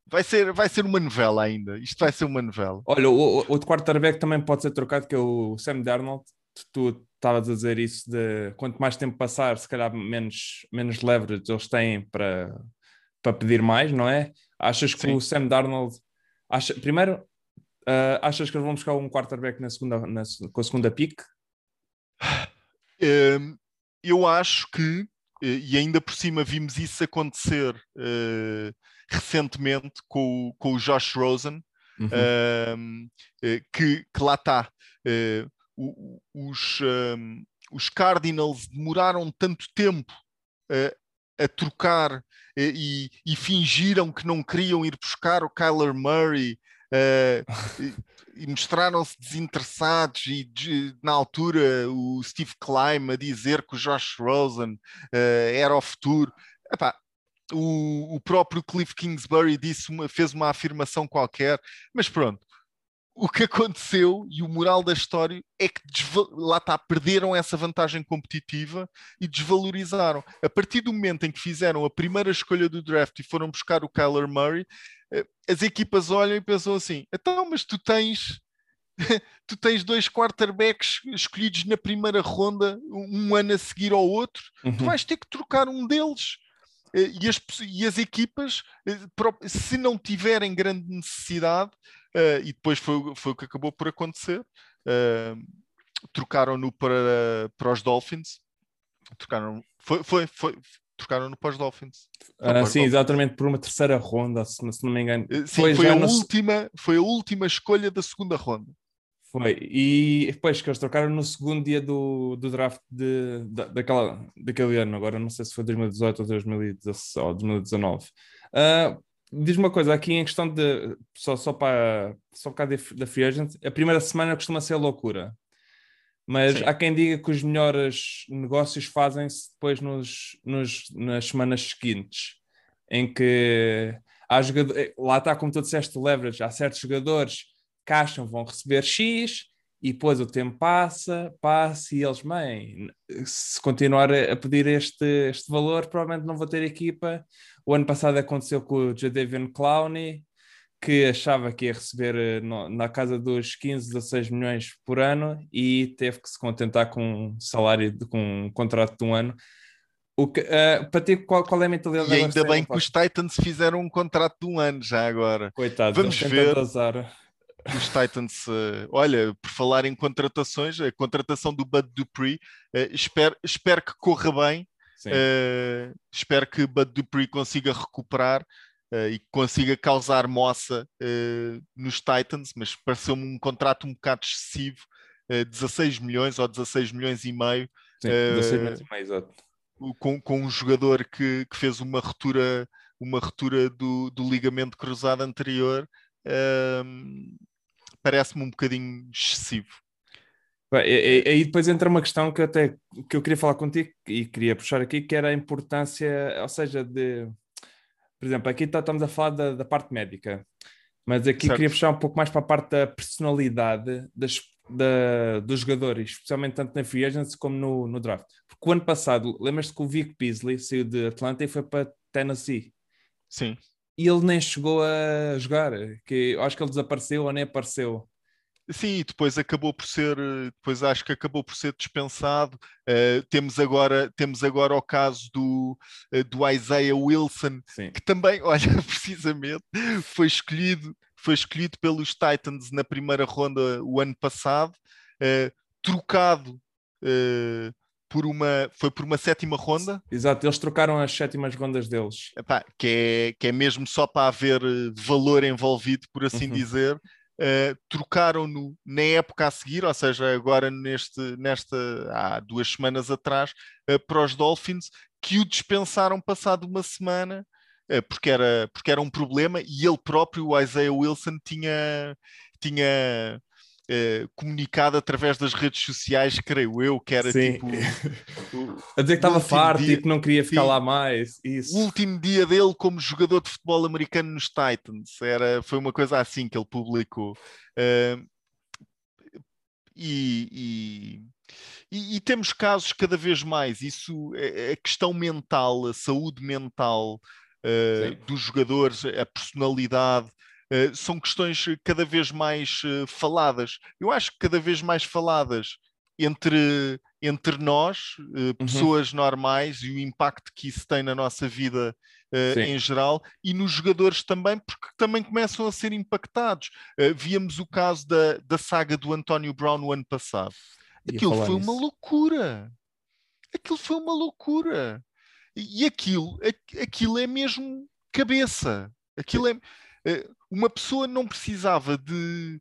vai, ser, vai ser uma novela ainda. Isto vai ser uma novela. Olha, o, o, o quarterback também pode ser trocado, que é o Sam Darnold. Tu estavas a dizer isso de quanto mais tempo passar, se calhar menos, menos leverage eles têm para, para pedir mais, não é? Achas que Sim. o Sam Darnold. Acha, primeiro, uh, achas que eles vão buscar um quarterback na segunda, na, com a segunda pick? Eu acho que, e ainda por cima vimos isso acontecer uh, recentemente com, com o Josh Rosen, uhum. uh, que, que, lá está. Os, os Cardinals demoraram tanto tempo a trocar e, e, fingiram que não queriam ir buscar o Kyler Murray uh, e, mostraram-se desinteressados e de, na altura o Steve Klein a dizer que o Josh Rosen uh, era o futuro. Epá, o, o, próprio Cliff Kingsbury disse uma, fez uma afirmação qualquer, mas pronto, o que aconteceu e o moral da história é que lá está, perderam essa vantagem competitiva e desvalorizaram. A partir do momento em que fizeram a primeira escolha do draft e foram buscar o Kyler Murray, as equipas olham e pensam assim: então, mas tu tens. tu tens dois quarterbacks escolhidos na primeira ronda, um ano a seguir ao outro, uhum. tu vais ter que trocar um deles. Eh, e as, e as equipas, eh, se não tiverem grande necessidade, e depois foi, foi o que acabou por acontecer, trocaram-no para, para os Dolphins, trocaram, foi, foi, foi, trocaram-no para os Dolphins. Ah, sim, exatamente, por uma terceira ronda, se, se não me engano. Sim, foi, foi a última, foi a última escolha da segunda ronda. Foi, e depois que eles trocaram no segundo dia do, do draft de, da, daquela, daquele ano, agora não sei se foi 2018 ou 2019. Uh, Diz uma coisa, aqui em questão de só, só para só cá da free agent, a primeira semana costuma ser loucura, mas Sim. há quem diga que os melhores negócios fazem-se depois nos, nos, nas semanas seguintes, em que há jogadores, lá está como tu disseste, leverage, há certos jogadores que acham vão receber X e depois o tempo passa, passa e eles, bem, se continuar a pedir este, este valor, provavelmente não vou ter equipa. O ano passado aconteceu com o Jadavion Clowney, que achava que ia receber eh, no, na casa dos 15, 16 milhões por ano e teve que se contentar com um salário, de, com um contrato de um ano. O que, uh, para ti, qual, qual, é a mentalidade? E ainda bem que os Titans fizeram um contrato de um ano já agora. Coitado, vamos ver. Azar os Titans, uh, olha, por falar em contratações, a contratação do Bud Dupree, uh, espero, espero que corra bem, espero que Bud Dupree consiga recuperar e consiga causar moça nos Titans, mas pareceu-me um contrato um bocado excessivo, 16 milhões ou 16 milhões e meio. Sim, 16 milhões e meio, exato. Com, com um jogador que, que fez uma ruptura uma ruptura do, do ligamento cruzado anterior parece-me um bocadinho excessivo. Aí depois entra uma questão que até que eu queria falar contigo e queria puxar aqui, que era a importância, ou seja, de por exemplo, aqui tá, estamos a falar da, da parte médica, mas aqui certo. queria puxar um pouco mais para a parte da personalidade das, da, dos jogadores, especialmente tanto na free agency como no, no draft. Porque o ano passado, lembras-te que o Vic Beasley saiu de Atlanta e foi para Tennessee? Sim e ele nem chegou a jogar, que eu acho que ele desapareceu ou nem apareceu. Sim, depois acabou por ser, depois acho que acabou por ser dispensado. Uh, temos agora, temos agora o caso do, uh, do Isaiah Wilson, Sim. que também, olha, precisamente foi escolhido, foi escolhido pelos Titans na primeira ronda o ano passado, uh, trocado por uma, foi por uma sétima ronda. Exato, eles trocaram as sétimas rondas deles. Epá, que, é, que é mesmo só para haver eh, valor envolvido, por assim uhum. dizer. Uh, trocaram-no na época a seguir, ou seja, agora neste, nesta, há duas semanas atrás, uh, para os Dolphins, que o dispensaram passado uma semana, uh, porque, era, porque era um problema, e ele próprio, o Isaiah Wilson, tinha, tinha Uh, comunicado através das redes sociais, creio eu, que era Sim. tipo. O, a dizer que estava farto dia, e que não queria ficar sim, lá mais. Isso. O último dia dele como jogador de futebol americano nos Titans. Era, foi uma coisa assim que ele publicou. Uh, e, e, e, e, temos casos cada vez mais. Isso, a questão mental, a saúde mental uh, dos jogadores, a personalidade são questões cada vez mais uh, faladas. Eu acho que cada vez mais faladas entre, entre nós, uh, pessoas uhum. normais, e o impacto que isso tem na nossa vida em geral, e nos jogadores também, porque também começam a ser impactados. víamos o caso da, da saga do António Brown no ano passado. Aquilo foi uma loucura. aquilo foi uma loucura. E aquilo, aquilo é mesmo cabeça. Aquilo é. Eh, uma pessoa não precisava de,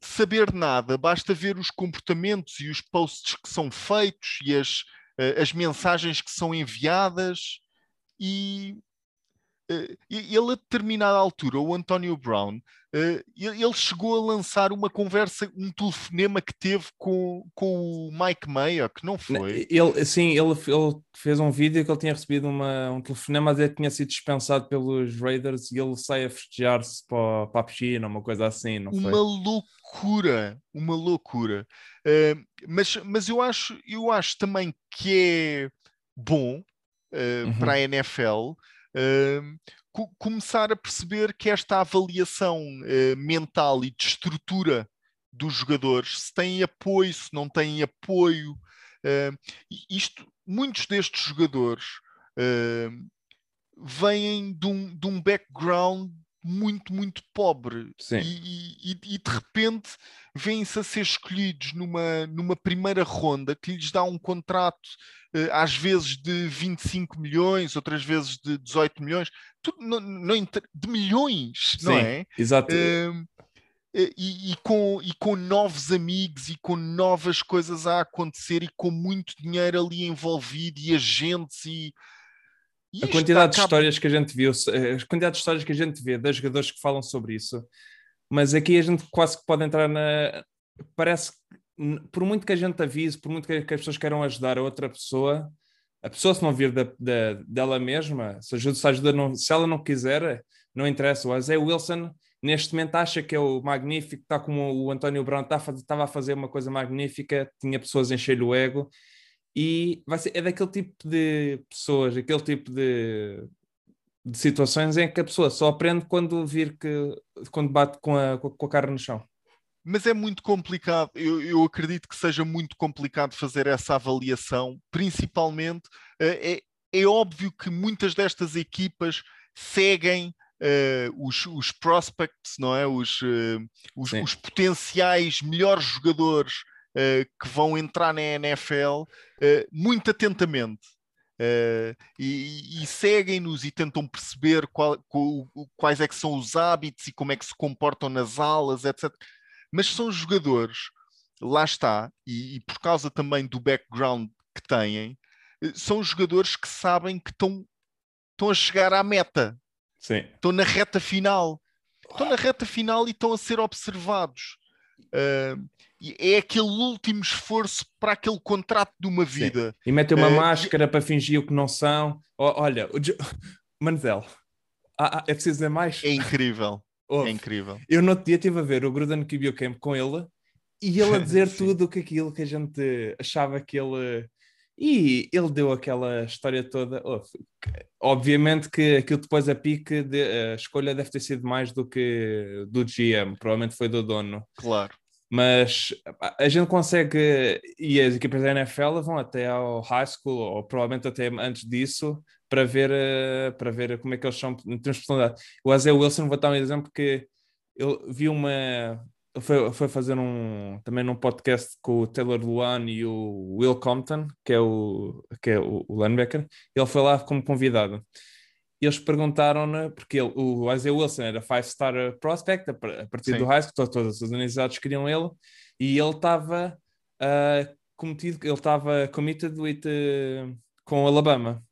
de saber nada, basta ver os comportamentos e os posts que são feitos e as, eh, as mensagens que são enviadas e ele a determinada altura, o António Brown, uh, ele chegou a lançar uma conversa, um telefonema que teve com, com o Mike Mayer, que não foi. Ele, sim, ele, ele fez um vídeo que ele tinha recebido uma, um telefonema, mas ele tinha sido dispensado pelos Raiders e ele sai a festejar-se para, para a piscina, uma coisa assim, não uma foi? loucura, uma loucura. Uh, mas, mas eu acho, eu acho também que é bom uh, uhum. para a NFL co começar a perceber que esta avaliação uh, mental e de estrutura dos jogadores, se têm apoio, se não têm apoio, uh, isto, muitos destes jogadores vêm de um, de um background muito, muito pobre e, e, e, de repente vêm-se a ser escolhidos numa, numa primeira ronda que lhes dá um contrato eh, às vezes de 25 milhões, outras vezes de 18 milhões, tudo não, não, de milhões, Sim, não é? Exato. Uh, e, e, com, e com novos amigos e com novas coisas a acontecer e com muito dinheiro ali envolvido e agentes e, e a quantidade de histórias que a gente viu, eh, a quantidade de histórias que a gente vê das jogadores que falam sobre isso, mas aqui a gente quase que pode entrar na. Parece por muito que a gente avise, por muito que, as pessoas queiram ajudar a outra pessoa, a pessoa se não vir da, da, dela mesma, se ajuda, se, ajuda não, se ela não quiser, não interessa. O Isaiah Wilson, neste momento, acha que é o magnífico, está como o António Brown tá estava a fazer uma coisa magnífica, tinha pessoas a encher o ego, e vai ser, é daquele tipo de pessoas, aquele tipo de, de situações em que a pessoa só aprende quando vir que, quando bate com a, com a cara no chão mas é muito complicado. Eu, eu, acredito que seja muito complicado fazer essa avaliação, principalmente. Uh, é, é, óbvio que muitas destas equipas seguem uh, os, os, prospects, não é? Os, uh, os, os potenciais melhores jogadores que vão entrar na NFL muito atentamente. Uh, e, e seguem-nos e tentam perceber qual, qual, quais é que são os hábitos e como é que se comportam nas aulas, etc mas são jogadores, lá está, e, e por causa também do background que têm, eh, são jogadores que sabem que estão, estão a chegar à meta. Sim. Estão na reta final. Estão na reta final e estão a ser observados. Uh, é aquele último esforço para aquele contrato de uma vida. Sim. E metem uma uh, máscara e... para fingir o que não são. olha, o jo... Manzel, ah, ah, é preciso dizer mais? É incrível. Oh, é incrível. Eu no outro dia estive a ver o Gruden Kibio Camp com ele e ele a dizer tudo que aquilo que a gente achava que ele. E ele deu aquela história toda. Oh, obviamente que aquilo depois a pique, de, a escolha deve ter sido mais do que do GM, provavelmente foi do dono. Claro. Mas a gente consegue, e as equipas da NFL vão até ao high school, ou provavelmente até antes disso, para ver, eh, para ver como é que eles são em termos de personalidade. O Isaiah Wilson, vou dar um exemplo que eu vi uma. Foi, foi fazer um também num podcast com o Taylor Luan e o Will Compton, que é o, que é o, o linebacker. Ele foi lá como convidado. E eles perguntaram-ne, porque ele, o Isaiah Wilson era five-star prospect a, partir Sim. do high school, todas as universidades queriam ele, e ele estava uh, cometido, ele estava committed with, uh, com Alabama.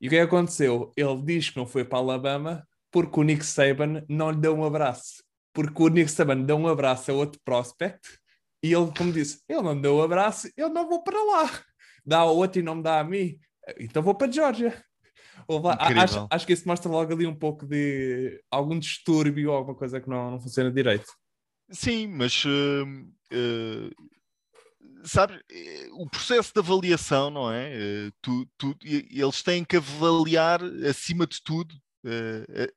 E o que, é que aconteceu? Ele diz que não foi para Alabama porque o Nick Saban não lhe deu um abraço. Porque o Nick Saban deu um abraço a outro prospect e ele, como disse, ele não deu um abraço, eu não vou para lá. Dá ao outro e não me dá a mim. Então vou para a Acho, acho, que isso mostra logo ali um pouco de algum distúrbio ou alguma coisa que não, não funciona direito. Sim, mas uh, uh, sabe, eh, o processo de avaliação, não é? Eh, tu, tu, eles têm que avaliar, acima de tudo, eh,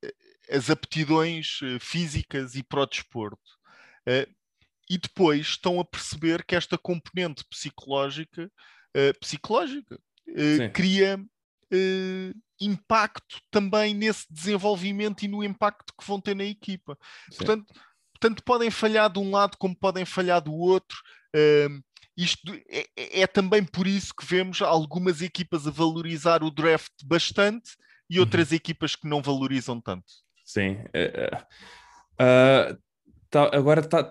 as aptidões físicas e para o desporto. E depois estão a perceber que esta componente psicológica, psicológica cria impacto também nesse desenvolvimento e no impacto que vão ter na equipa. Portanto, podem falhar de um lado como podem falhar do outro isto é, é, é, também por isso que vemos algumas equipas a valorizar o draft bastante e uhum. outras equipas que não valorizam tanto. Sim. Uh, tá, agora está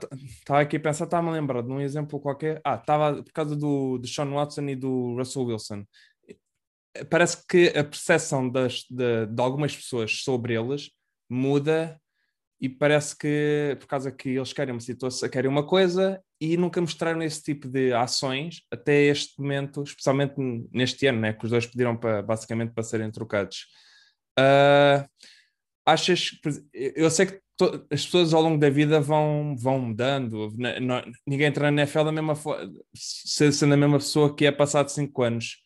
tá aqui a pensar, está-me a lembrar de um exemplo qualquer. Ah, estava por causa do, do Sean Watson e do Russell Wilson. Parece que a percepção das, de, de algumas pessoas sobre eles muda e parece que por causa que eles querem uma situação, querem uma coisa e nunca mostraram esse tipo de ações até este momento, especialmente neste ano, né, que os dois pediram para, basicamente para serem trocados. Uh, achas eu sei que as pessoas ao longo da vida vão, vão mudando, ninguém entra na NFL da mesma sendo a mesma pessoa que é passado 5 anos.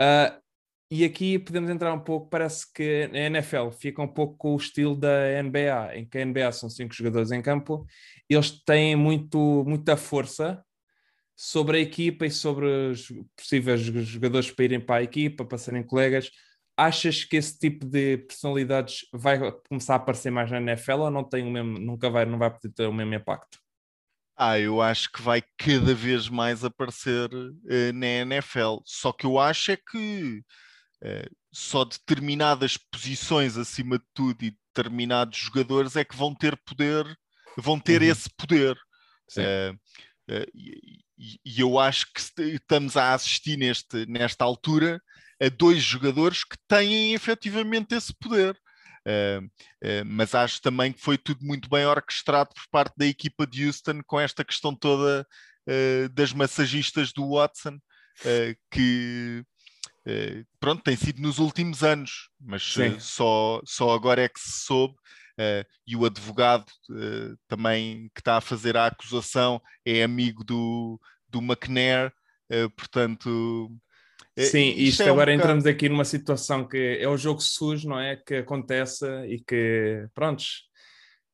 Uh, e aqui podemos entrar um pouco, parece que a NFL fica um pouco com o estilo da NBA, em que a NBA são cinco jogadores em campo, eles têm muito, muita força sobre a equipa e sobre os possíveis jogadores para irem para a equipa, para serem colegas. Achas que esse tipo de personalidades vai começar a aparecer mais na NFL ou não tem o mesmo, nunca vai, não vai poder ter o mesmo impacto? Ah, eu acho que vai cada vez mais aparecer uh, na NFL. Só que eu acho é que só determinadas posições acima de tudo e determinados jogadores é que vão ter poder, vão ter uhum. esse poder. Uh, e, e, eu acho que estamos a assistir neste, nesta altura a dois jogadores que têm efetivamente esse poder. Uh, uh, mas acho também que foi tudo muito bem orquestrado por parte da equipa de Houston com esta questão toda uh, das massagistas do Watson, que pronto, tem sido nos últimos anos, mas só, só agora é que se soube. e o advogado também que está a fazer a acusação é amigo do, do McNair, portanto Sim, isto, isto é agora um entramos bocado... aqui numa situação que é o jogo sujo, não é? Que acontece e que, prontos,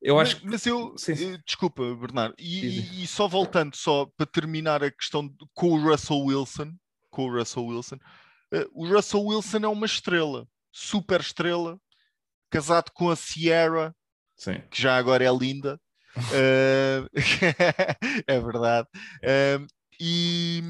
eu mas, acho que... Mas eu, eu desculpa, Bernardo, e, e, só voltando, só para terminar a questão de, com o Russell Wilson, com o Russell Wilson, o Russell Wilson é uma estrela, super estrela, casado com a Sierra, Sim. que já agora é linda. Uh, é verdade. Uh, e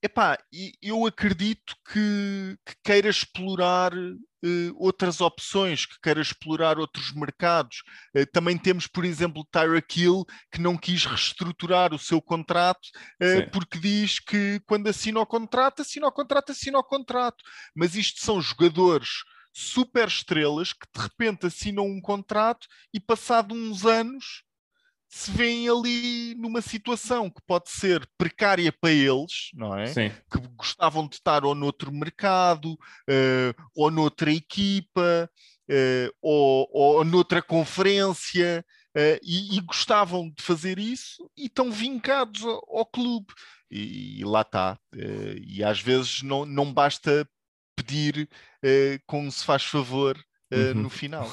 Epá, eu acredito que, que queira explorar uh, outras opções, que queira explorar outros mercados. Uh, também temos, por exemplo, Tyreek Hill, que não quis reestruturar o seu contrato, uh, porque diz que quando assina o contrato, assina o contrato, assina o contrato. Mas isto são jogadores super estrelas que de repente assinam um contrato e passado uns anos se veem ali numa situação que pode ser precária para eles, não é? Sim. Que gostavam de estar ou noutro mercado, uh, ou noutra equipa, uh, ou, ou noutra conferência, uh, e, e, gostavam de fazer isso e estão vincados ao, ao clube. E, e, lá está. e às vezes não, não basta pedir como se faz favor uhum. no final.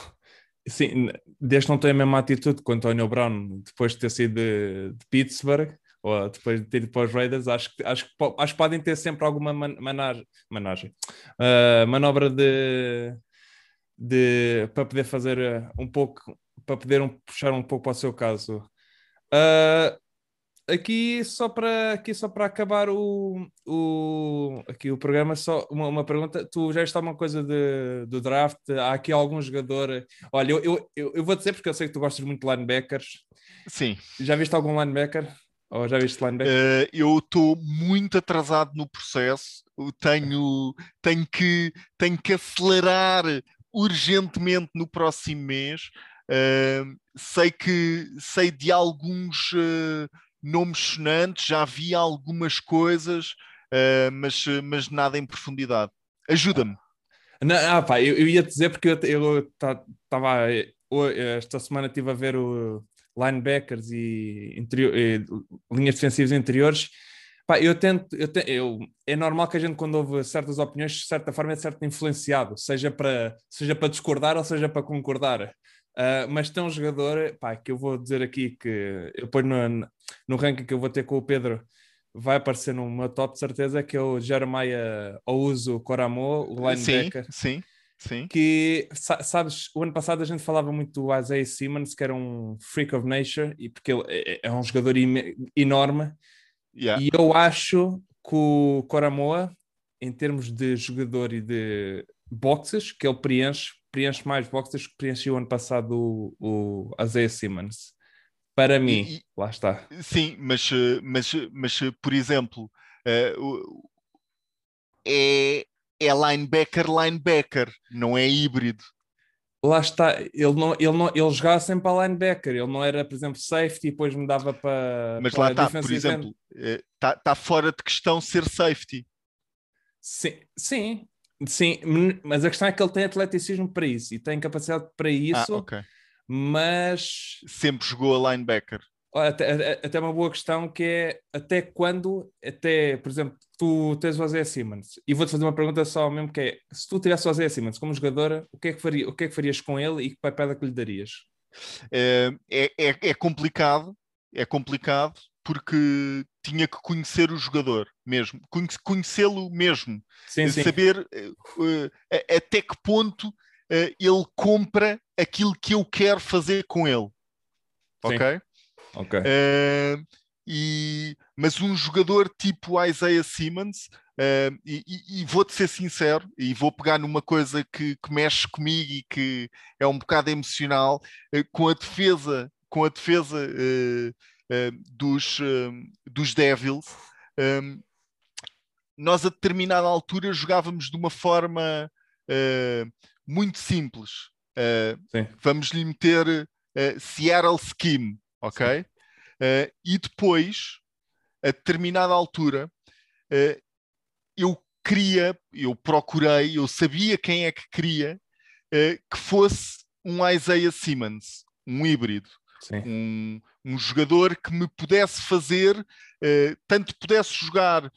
Sim, desde não tem a mesma atitude que o António Brown depois de ter sido de, de Pittsburgh ou depois de ter ido para os Raiders, acho, acho, acho que podem ter sempre alguma man, managem, managem uh, manobra de, de, para poder fazer uh, um pouco, para poder um, puxar um pouco para o seu caso. Uh, aqui só para aqui só para acabar o, o aqui o programa só uma, uma pergunta tu já está uma coisa de, do draft? Há aqui algum jogador? Olha eu, eu, eu, eu vou dizer porque eu sei que tu gostas muito de linebackers. Sim. Já viste algum linebacker? Ou já viste linebacker? Uh, eu estou muito atrasado no processo. Eu tenho tenho que tenho que acelerar urgentemente no próximo mês. Uh, sei que sei de alguns uh, nomes sonantes, já vi algumas coisas, uh, mas, mas nada em profundidade. Ajuda-me. Ah, pá, eu, eu ia dizer porque eu estava esta semana estive a ver o linebackers e, interior, e linhas defensivas interiores. Pá, eu tento, eu, eu é normal que a gente quando ouve certas opiniões, de certa forma é certo influenciado, seja para, seja para discordar ou seja para concordar. Uh, mas tem um jogador pá, que eu vou dizer aqui que eu ponho no, no ranking que eu vou ter com o Pedro, vai aparecer no meu top de certeza, que é o Jeremiah Ouso Coramo, o linebacker. Sim, sim. Sim. Que, sabes, o ano passado a gente falava muito do Isaiah Simmons, que era um freak of nature, e porque ele é, é um jogador enorme, Yeah. E eu acho que o Coramoa, em termos de jogador e de boxes, que ele preenche, preenche mais boxes que preencheu ano passado o, o Isaiah Simmons. Para mim, E- lá está. Sim, mas, eh, mas, eh, mas eh, por exemplo, eh, o- é, é linebacker, linebacker, não é híbrido. Lá está, ele, não, ele, não, ele jogava sempre a linebacker, ele não era, por exemplo, safety e depois mudava para. Mas para lá está, por exemplo, está tá fora de questão ser safety. Sim, sim, sim, mas a questão é que ele tem atleticismo para isso e tem capacidade para isso, Ah, ok. Mas Sempre jogou a linebacker. até, até- uma boa questão que é até quando, até, por exemplo, tu tens o Isaiah Simmons e vou-te fazer uma pergunta só mesmo que é, se tu tivesse o Isaiah Simmons como jogador, o que é que, faria, o que, é que farias com ele e que papel é que lhe darias? Eh, É, é, é complicado, é complicado porque tinha que conhecer o jogador mesmo, conhe- conhecê-lo mesmo, Sim, sim, saber a- até que ponto ele compra aquilo que eu quero fazer com ele. Sim. Ok? ok. Eh, e, mas um jogador tipo Isaiah Simmons, eh, e, e- e vou-te ser sincero, e vou pegar numa coisa que, que mexe comigo e que é um bocado emocional, eh, com a defesa, com a defesa eh, eh, dos, eh, dos Devils, eh, nós a determinada altura jogávamos de uma forma eh, muito simples. Sim. vamos lhe meter eh, Seattle Scheme, ok? Eh, e depois, a determinada altura, eu queria, eu procurei, eu sabia quem é que queria que fosse um Isaiah Simmons, um híbrido um, um jogador que me pudesse fazer, tanto pudesse jogar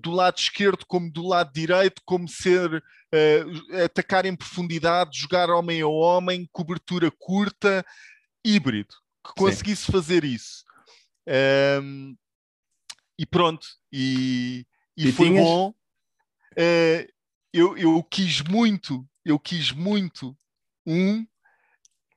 do lado esquerdo como do lado direito, como ser eh, atacar em profundidade, jogar homem a homem, cobertura curta, híbrido, que Sim. conseguisse fazer isso. Ahm, e pronto, e, e E foi tinhas? bom. Eh, eu, eu quis muito, eu quis muito um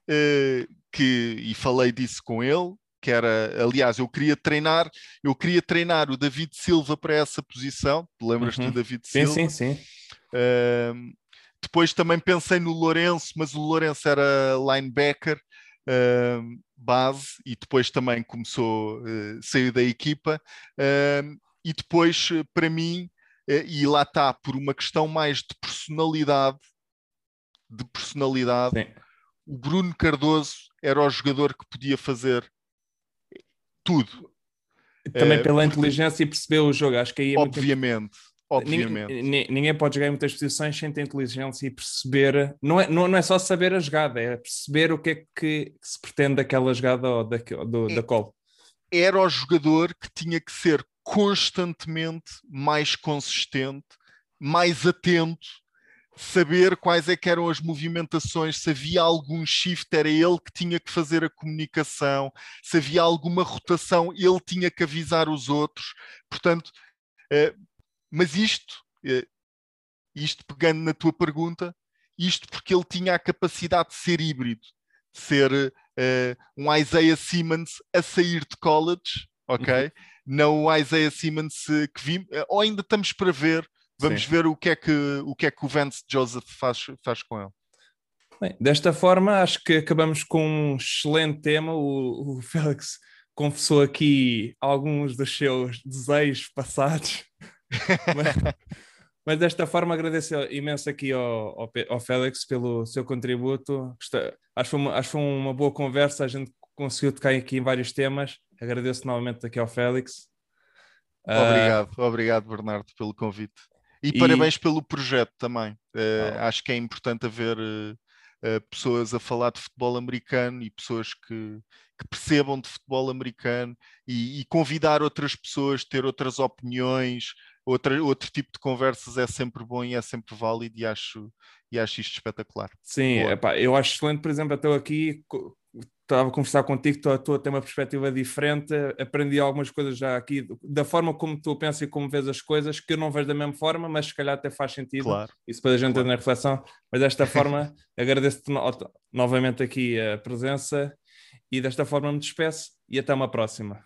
eh, que, e falei disso com ele, que era, aliás, eu queria treinar, eu queria treinar o David Silva para essa posição, lembras-te Uhum. do David Sim, Silva? sim, sim. Ahm, depois também pensei no Lourenço, mas o Lourenço era linebacker, ahm, base, e depois também começou, eh, saiu da equipa. E depois, eh, para mim, eh, e lá está, por uma questão mais de personalidade, de personalidade, sim. o Bruno Cardoso era o jogador que podia fazer tudo, Também Eh, pela porque- inteligência e perceber o jogo. Acho que aí é muito obviamente. Obviamente. Ninguém, ni- ninguém pode jogar em muitas posições sem ter inteligência e perceber. Não é, não, não é só saber a jogada, é perceber o que é que, que se pretende daquela jogada ou da, do, É- da call. era o jogador que tinha que ser constantemente mais consistente, mais atento, saber quais é que eram as movimentações, se havia algum shift, era ele que tinha que fazer a comunicação, se havia alguma rotação, ele tinha que avisar os outros. Portanto, eh, mas isto, eh, isto pegando na tua pergunta, isto porque ele tinha a capacidade de ser híbrido, de ser eh, um Isaiah Simmons a sair de college, ok? Não o Isaiah Simmons que vimos, ou ainda estamos para ver, vamos Sim. ver o que, é que, o que é que o Vance Joseph faz, faz com ele. Bem, desta forma, acho que acabamos com um excelente tema. O, o Félix confessou aqui alguns dos seus desejos passados. mas, mas desta forma, agradeço imenso aqui ao, ao, ao Félix pelo seu contributo. Acho que, foi uma, acho que foi uma boa conversa. A gente conseguiu tocar aqui em vários temas. Agradeço novamente aqui ao Félix. Ah, Obrigado, obrigado Bernardo pelo convite. E, E- parabéns pelo projeto também. Eh, Ah. Acho que é importante haver eh, pessoas a falar de futebol americano e pessoas que, que percebam de futebol americano e, e convidar outras pessoas, ter outras opiniões, outra, outro tipo de conversas é sempre bom e é sempre válido e acho, e acho isto espetacular. Sim, epá, eu acho excelente, por exemplo, estou aqui, estava a conversar contigo, estou, estou a ter uma perspectiva diferente, aprendi algumas coisas já aqui, da forma como tu pensas e como vês as coisas, que eu não vejo da mesma forma, mas se calhar até faz sentido, Claro. isso depois a gente Claro. na reflexão, mas desta forma agradeço-te no- novamente aqui a presença e desta forma me despeço e até uma próxima.